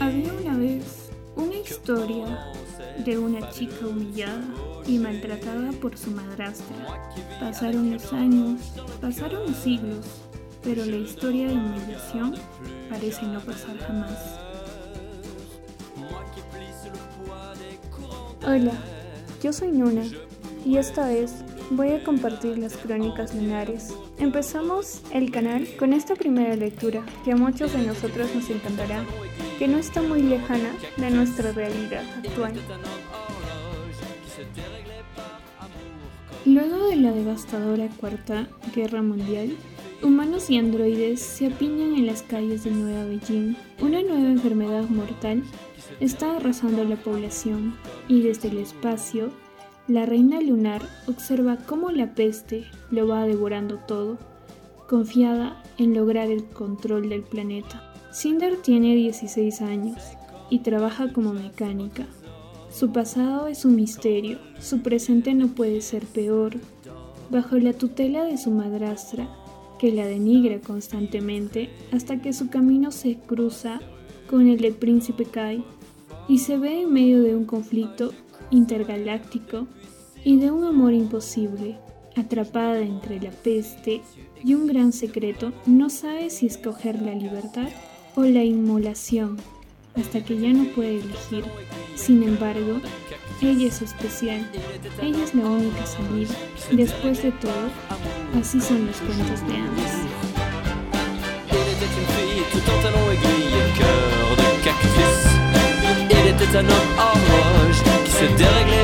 Había una vez una historia de una chica humillada y maltratada por su madrastra. Pasaron los años, pasaron los siglos, pero la historia de humillación parece no pasar jamás. Hola, yo soy Nuna y esta es voy a compartir las crónicas lunares. Empezamos el canal con esta primera lectura que a muchos de nosotros nos encantará, que no está muy lejana de nuestra realidad actual. Luego de la devastadora Cuarta Guerra Mundial, humanos y androides se apiñan en las calles de Nueva Beijing. Una nueva enfermedad mortal está arrasando la población y desde el espacio la reina lunar observa cómo la peste lo va devorando todo, confiada en lograr el control del planeta. Cinder tiene 16 años y trabaja como mecánica. Su pasado es un misterio, su presente no puede ser peor. Bajo la tutela de su madrastra, que la denigra constantemente hasta que su camino se cruza con el del príncipe Kai y se ve en medio de un conflicto intergaláctico y de un amor imposible. Atrapada entre la peste y un gran secreto, no sabe si escoger la libertad o la inmolación, hasta que ya no puede elegir. Sin embargo, ella es especial, ella es la única salida. Después de todo, así son los cuentos de antes. se dérégler